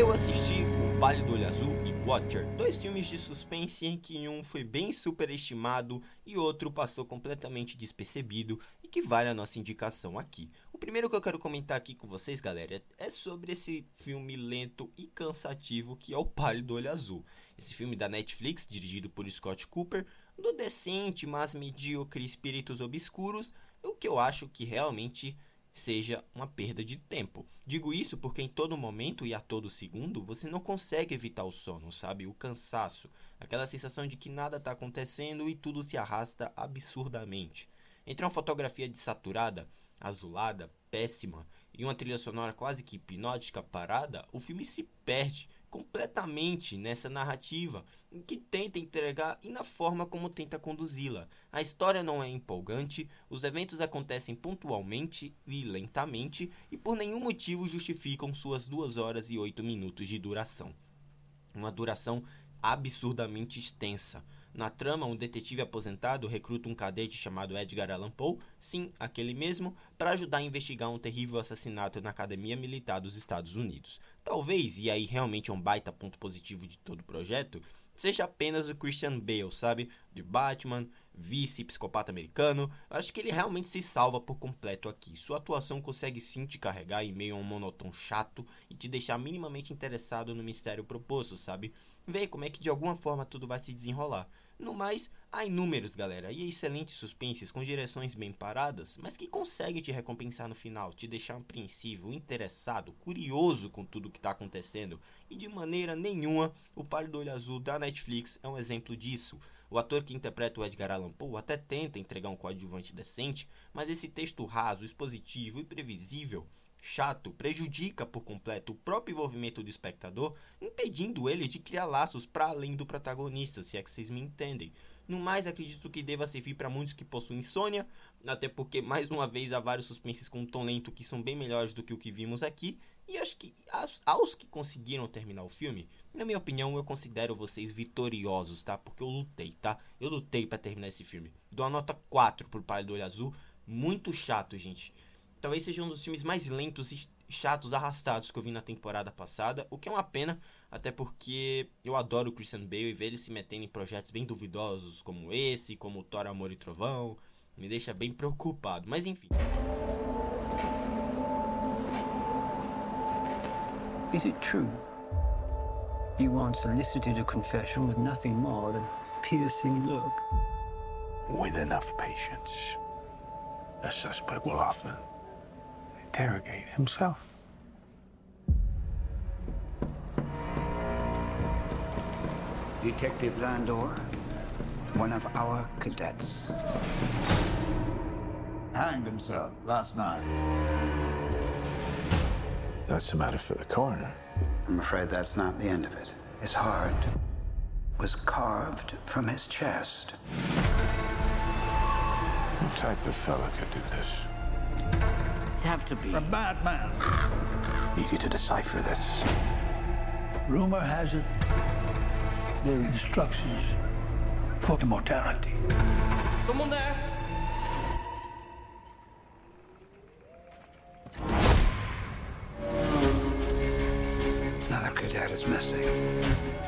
Eu assisti O Vale do Olho Azul e Watcher, dois filmes de suspense em que um foi bem superestimado e outro passou completamente despercebido e que vale a nossa indicação aqui. O primeiro que eu quero comentar aqui com vocês, galera, é sobre esse filme lento e cansativo que é O Palho do Olho Azul. Esse filme da Netflix, dirigido por Scott Cooper, do decente, mas medíocre Espíritos Obscuros, o que eu acho que realmente seja uma perda de tempo. Digo isso porque em todo momento e a todo segundo você não consegue evitar o sono, sabe? O cansaço, aquela sensação de que nada está acontecendo e tudo se arrasta absurdamente. Entre uma fotografia desaturada, azulada, péssima e uma trilha sonora quase que hipnótica parada, o filme se perde completamente nessa narrativa que tenta entregar e na forma como tenta conduzi-la. A história não é empolgante, os eventos acontecem pontualmente e lentamente e por nenhum motivo justificam suas 2 horas e 8 minutos de duração. Uma duração absurdamente extensa. Na trama, um detetive aposentado recruta um cadete chamado Edgar Allan Poe, sim, aquele mesmo, para ajudar a investigar um terrível assassinato na Academia Militar dos Estados Unidos. Talvez, e aí realmente é um baita ponto positivo de todo o projeto, seja apenas o Christian Bale, sabe? De Batman, vice, psicopata americano. Acho que ele realmente se salva por completo aqui. Sua atuação consegue sim te carregar em meio a um monotão chato e te deixar minimamente interessado no mistério proposto, sabe? Ver como é que de alguma forma tudo vai se desenrolar. No mais, há inúmeros, galera, e excelentes suspenses com direções bem paradas, mas que conseguem te recompensar no final, te deixar apreensivo, interessado, curioso com tudo que está acontecendo. E de maneira nenhuma, o Palho do Olho Azul da Netflix é um exemplo disso. O ator que interpreta o Edgar Allan Poe até tenta entregar um coadjuvante decente, mas esse texto raso, expositivo e previsível chato prejudica por completo o próprio envolvimento do espectador, impedindo ele de criar laços para além do protagonista, se é que vocês me entendem. No mais, acredito que deva servir para muitos que possuem insônia, até porque, mais uma vez, há vários suspenses com tom lento que são bem melhores do que o que vimos aqui. E acho que aos, aos que conseguiram terminar o filme, na minha opinião, eu considero vocês vitoriosos, tá? Porque eu lutei, tá? Eu lutei para terminar esse filme. Dou a nota 4 pro Pai do Olho Azul. Muito chato, gente. Talvez seja um dos filmes mais lentos e chatos, arrastados que eu vi na temporada passada, o que é uma pena, até porque eu adoro o Christian Bale e ver ele se metendo em projetos bem duvidosos como esse, como Thor, Amor e Trovão, me deixa bem preocupado, mas enfim. Is it true? You once solicited a confession with nothing more than a piercing look. With enough patience, a suspect will often interrogate himself. Detective Landor, one of our cadets. Hanged himself last night. That's a matter for the coroner. I'm afraid that's not the end of it. His heart was carved from his chest. What type of fella could do this? It'd have to be. A bad man. Need you to decipher this. Rumor has it there are instructions for immortality. Someone there? Another cadet is missing.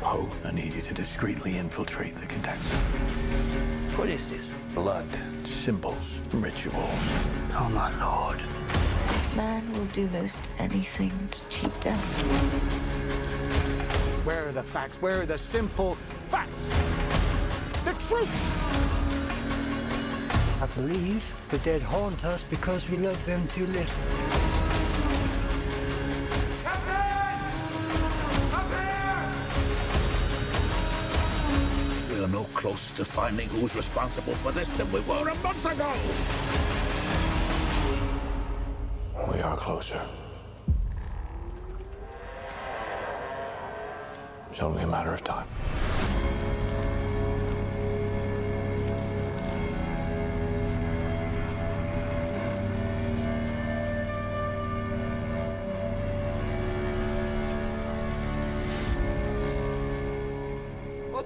Poe, I need you to discreetly infiltrate the cadets. What is this? Blood, symbols, rituals. Oh, my lord. Man will do most anything to cheat death. Where are the facts? Where are the simple facts? The truth! I believe the dead haunt us because we love them too little. We're no closer to finding who's responsible for this than we were a month ago. Closer. It's only a matter of time.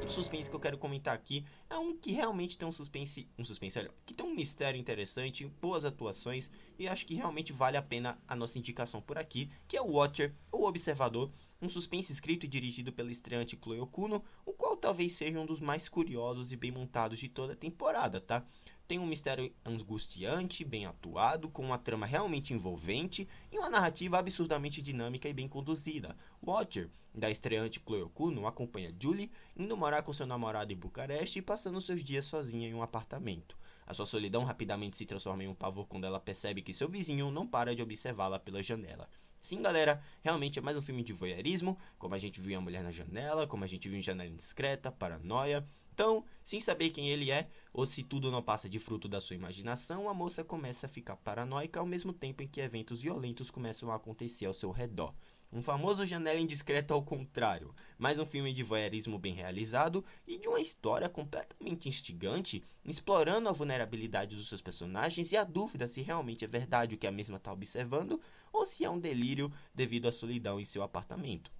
Outro suspense que eu quero comentar aqui é um que realmente tem um suspense, um suspense, olha, que tem um mistério interessante, boas atuações e acho que realmente vale a pena a nossa indicação por aqui, que é o Watcher, o Observador, um suspense escrito e dirigido pela estreante Chloe Okuno, o qual talvez seja um dos mais curiosos e bem montados de toda a temporada, tá? Tem um mistério angustiante, bem atuado, com uma trama realmente envolvente e uma narrativa absurdamente dinâmica e bem conduzida. Watcher, da estreante Chloe Okuno, acompanha Julie indo morar com seu namorado em Bucareste e passando seus dias sozinha em um apartamento. A sua solidão rapidamente se transforma em um pavor quando ela percebe que seu vizinho não para de observá-la pela janela. Sim, galera, realmente é mais um filme de voyeurismo, como a gente viu em A Mulher na Janela, como a gente viu em Janela Indiscreta, Paranoia. Então, sem saber quem ele é, ou se tudo não passa de fruto da sua imaginação, a moça começa a ficar paranoica ao mesmo tempo em que eventos violentos começam a acontecer ao seu redor. Um famoso janela indiscreta ao contrário, mais um filme de voyeurismo bem realizado e de uma história completamente instigante, explorando a vulnerabilidade dos seus personagens e a dúvida se realmente é verdade o que a mesma está observando ou se é um delírio devido à solidão em seu apartamento.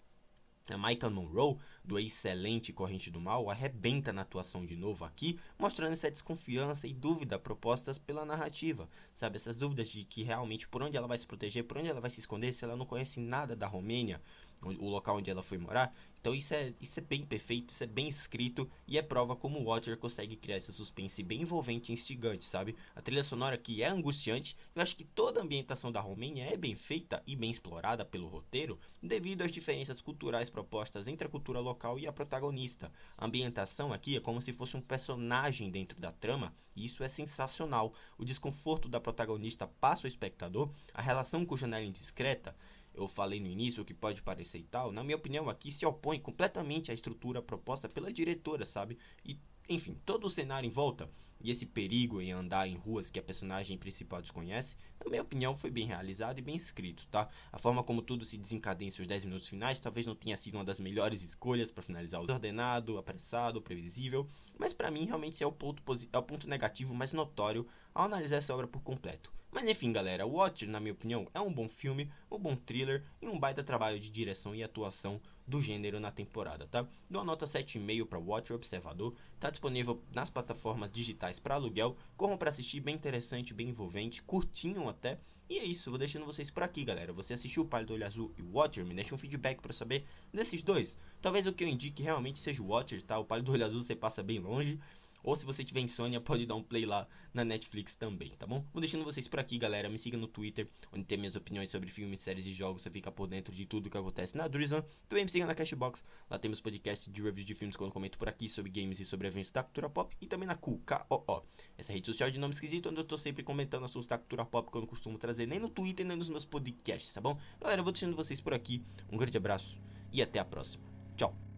A Michael Monroe, do excelente Corrente do Mal, arrebenta na atuação de novo aqui, mostrando essa desconfiança e dúvida propostas pela narrativa. Sabe, essas dúvidas de que realmente por onde ela vai se proteger, por onde ela vai se esconder, se ela não conhece nada da Romênia, o local onde ela foi morar. Então isso é, isso é bem perfeito, isso é bem escrito e é prova como o Watcher consegue criar esse suspense bem envolvente e instigante, sabe? A trilha sonora aqui é angustiante, eu acho que toda a ambientação da Romênia é bem feita e bem explorada pelo roteiro, devido às diferenças culturais propostas entre a cultura local e a protagonista. A ambientação aqui é como se fosse um personagem dentro da trama, e isso é sensacional. O desconforto da protagonista passa ao espectador, a relação com o janela indiscreta eu falei no início, o que pode parecer e tal, na minha opinião, aqui se opõe completamente à estrutura proposta pela diretora, sabe? E, enfim, todo o cenário em volta e esse perigo em andar em ruas que a personagem principal desconhece, na minha opinião, foi bem realizado e bem escrito, tá? A forma como tudo se desencadeia em seus 10 minutos finais talvez não tenha sido uma das melhores escolhas para finalizar o desordenado, apressado, previsível, mas para mim realmente é o ponto, é o ponto negativo mais notório ao analisar essa obra por completo. Mas enfim, galera, Watcher, na minha opinião, é um bom filme, um bom thriller e um baita trabalho de direção e atuação do gênero na temporada, tá? Dou uma nota 7,5 para Watcher Observador, tá disponível nas plataformas digitais para aluguel, corram para assistir, bem interessante, bem envolvente, curtinho até. E é isso, vou deixando vocês por aqui, galera. Você assistiu o Palio do Olho Azul e Watcher? Me deixa um feedback para saber desses dois. Talvez o que eu indique realmente seja o Watcher, tá? O Palio do Olho Azul você passa bem longe. Ou se você tiver insônia, pode dar um play lá na Netflix também, tá bom? Vou deixando vocês por aqui, galera. Me siga no Twitter, onde tem minhas opiniões sobre filmes, séries e jogos. Você fica por dentro de tudo que acontece na Drizan. Também me siga na Cashbox. Lá temos podcasts de reviews de filmes quando comento por aqui sobre games e sobre eventos da cultura pop. E também na Q-K-O-O. Essa rede social de nome esquisito, onde eu tô sempre comentando assuntos da cultura pop que eu não costumo trazer nem no Twitter, nem nos meus podcasts, tá bom? Galera, eu vou deixando vocês por aqui. Um grande abraço e até a próxima. Tchau.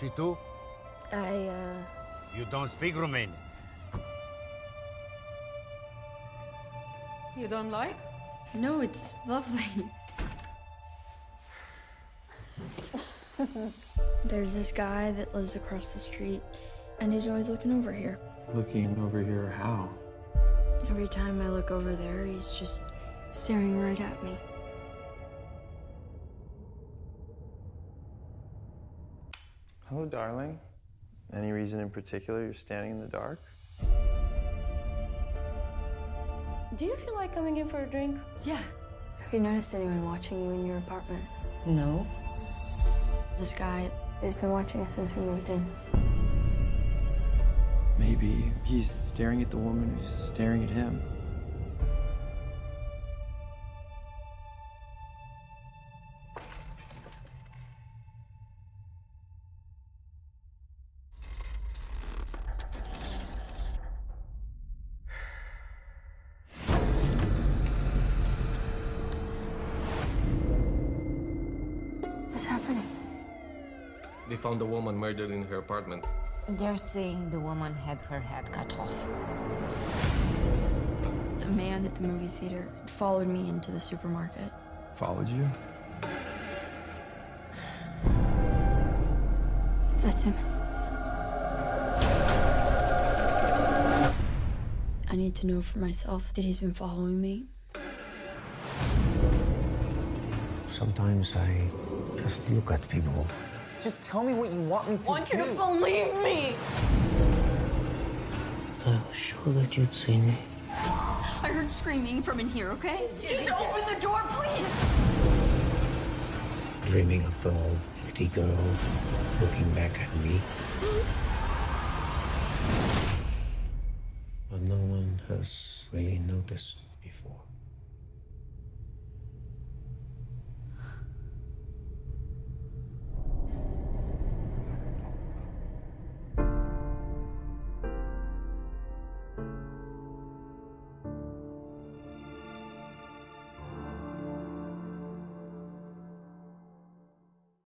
Și tu? I, uh... You don't speak Romanian. You don't like? No, it's lovely. There's this guy that lives across the street, and he's always looking over here. Looking over here how? Every time I look over there, he's just staring right at me. Hello, darling. Any reason in particular you're standing in the dark? Do you feel like coming in for a drink? Yeah. Have you noticed anyone watching you in your apartment? No. This guy has been watching us since we moved in. Maybe he's staring at the woman who's staring at him. They found a woman murdered in her apartment. They're saying the woman had her head cut off. A man at the movie theater followed me into the supermarket. Followed you? That's him. I need to know for myself that he's been following me. Sometimes I just look at people. Just tell me what you want me to do. I want do. you to believe me. I was sure that you'd seen me. I heard screaming from in here, okay? Just open the door, please. Dreaming up an old pretty girl looking back at me. But no one has really noticed before.